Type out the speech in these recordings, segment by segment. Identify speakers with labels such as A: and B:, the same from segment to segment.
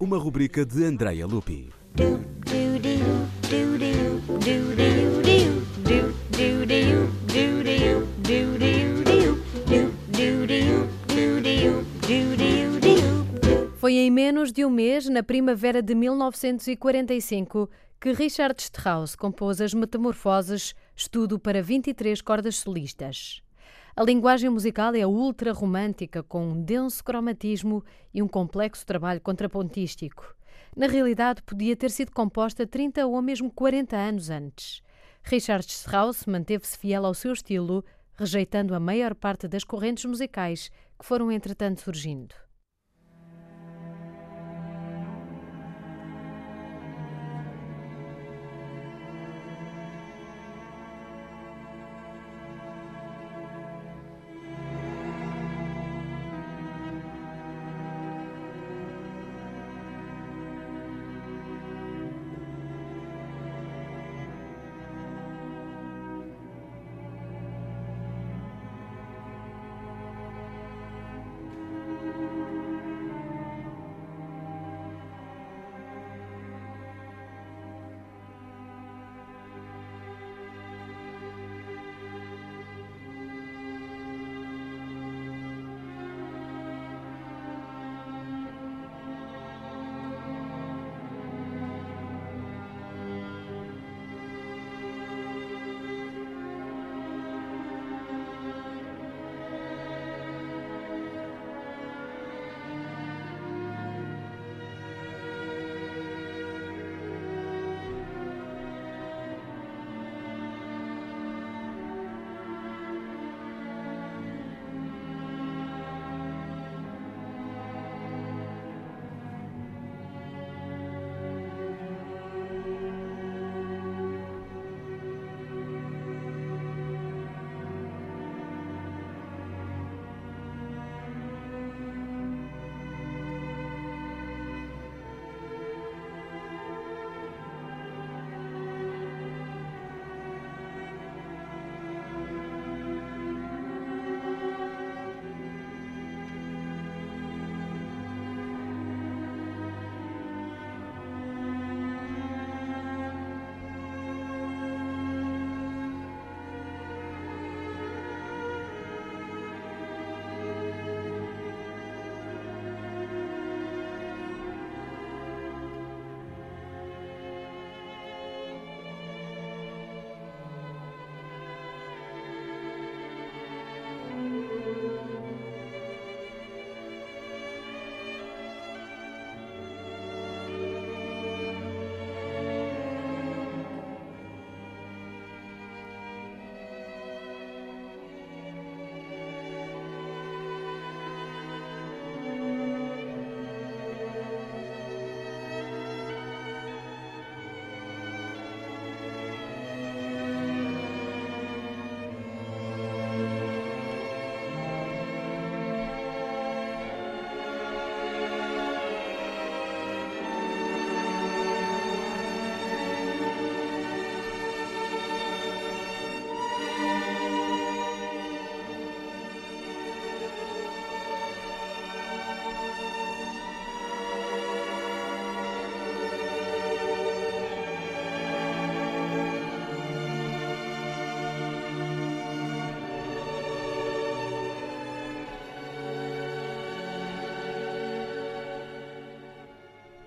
A: uma rubrica de Andrea Lupi.
B: Foi em menos de um mês, na primavera de 1945, que Richard Strauss compôs As Metamorfoses, estudo para 23 cordas solistas. A linguagem musical é ultra-romântica, com um denso cromatismo e um complexo trabalho contrapontístico. Na realidade, podia ter sido composta 30 ou mesmo 40 anos antes. Richard Strauss manteve-se fiel ao seu estilo, rejeitando a maior parte das correntes musicais que foram entretanto surgindo.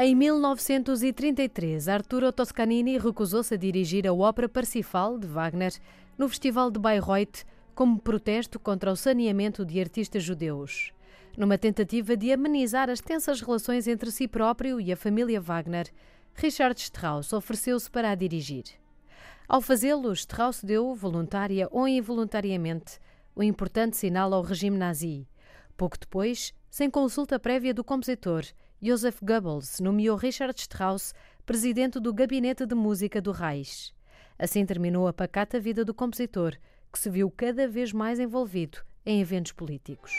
B: Em 1933, Arturo Toscanini recusou-se a dirigir a ópera Parsifal de Wagner no Festival de Bayreuth como protesto contra o saneamento de artistas judeus. Numa tentativa de amenizar as tensas relações entre si próprio e a família Wagner, Richard Strauss ofereceu-se para a dirigir. Ao fazê-lo, Strauss deu, voluntária ou involuntariamente, o um importante sinal ao regime nazi. Pouco depois, sem consulta prévia do compositor, Joseph Goebbels nomeou Richard Strauss presidente do Gabinete de Música do Reich. Assim terminou a pacata vida do compositor, que se viu cada vez mais envolvido em eventos políticos.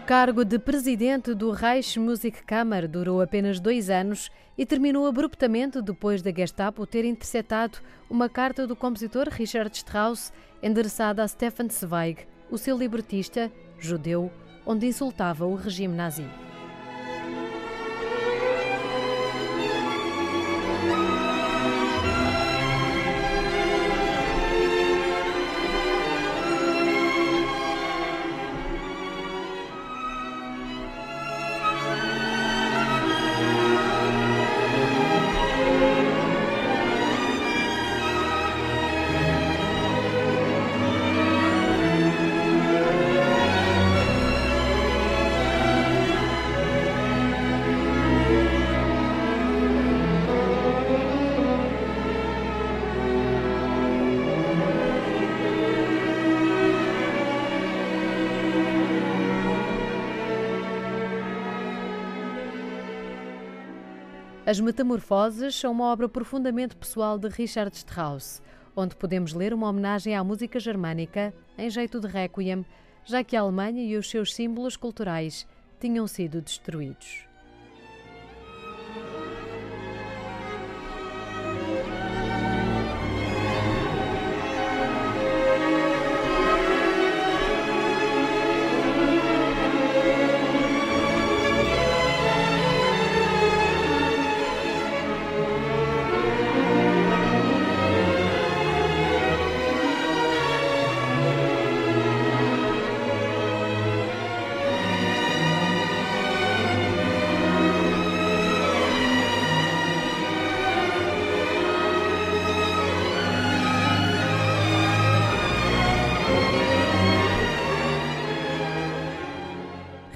B: Cargo de presidente do Reichsmusikkammer durou apenas dois anos e terminou abruptamente depois da Gestapo ter interceptado uma carta do compositor Richard Strauss endereçada a Stefan Zweig, o seu libretista, judeu, onde insultava o regime nazi. As Metamorfoses são uma obra profundamente pessoal de Richard Strauss, onde podemos ler uma homenagem à música germânica em jeito de requiem, já que a Alemanha e os seus símbolos culturais tinham sido destruídos.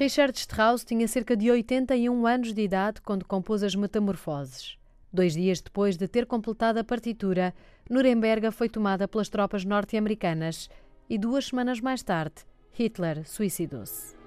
B: Richard Strauss tinha cerca de 81 anos de idade quando compôs as Metamorfoses. Dois dias depois de ter completado a partitura, Nuremberg foi tomada pelas tropas norte-americanas e duas semanas mais tarde, Hitler suicidou-se.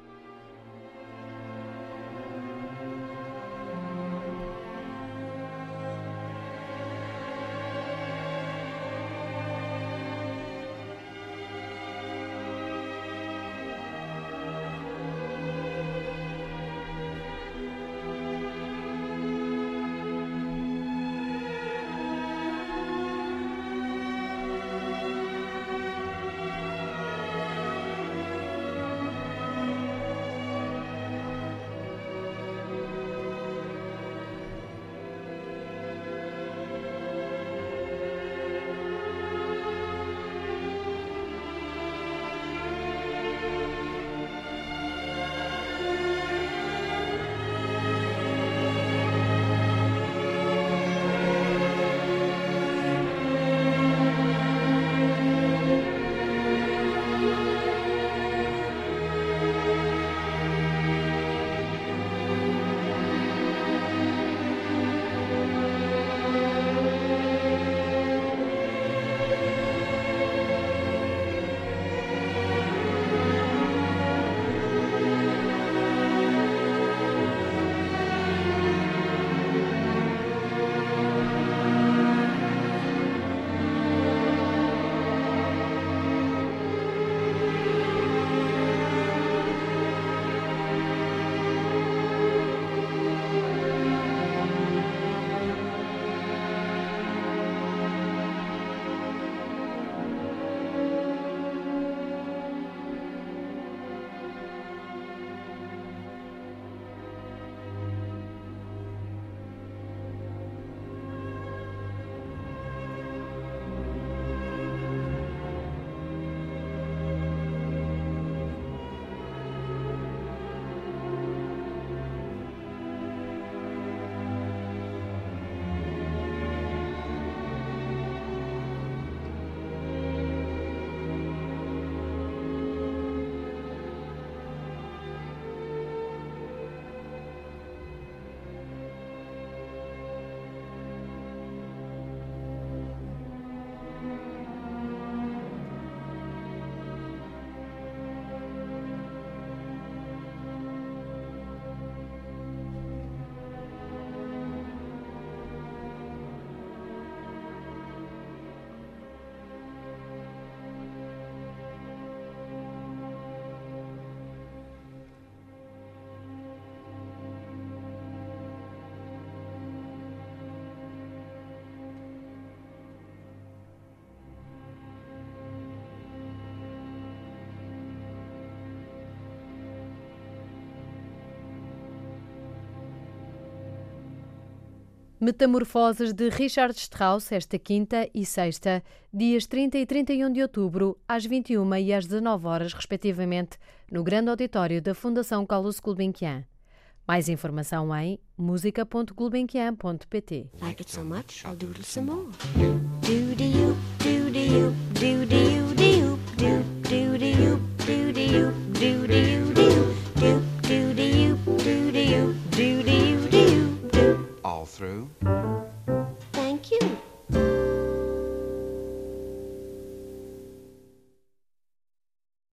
B: Metamorfoses de Richard Strauss, esta quinta e sexta, dias 30 e 31 de outubro, às 21 e às 19 horas, respectivamente, no grande auditório da Fundação Carlos Gulbenkian. Mais informação em música.gulbenkian.pt. Like it so much, I'll do it some more. Do, do, you, do, do, you, do, do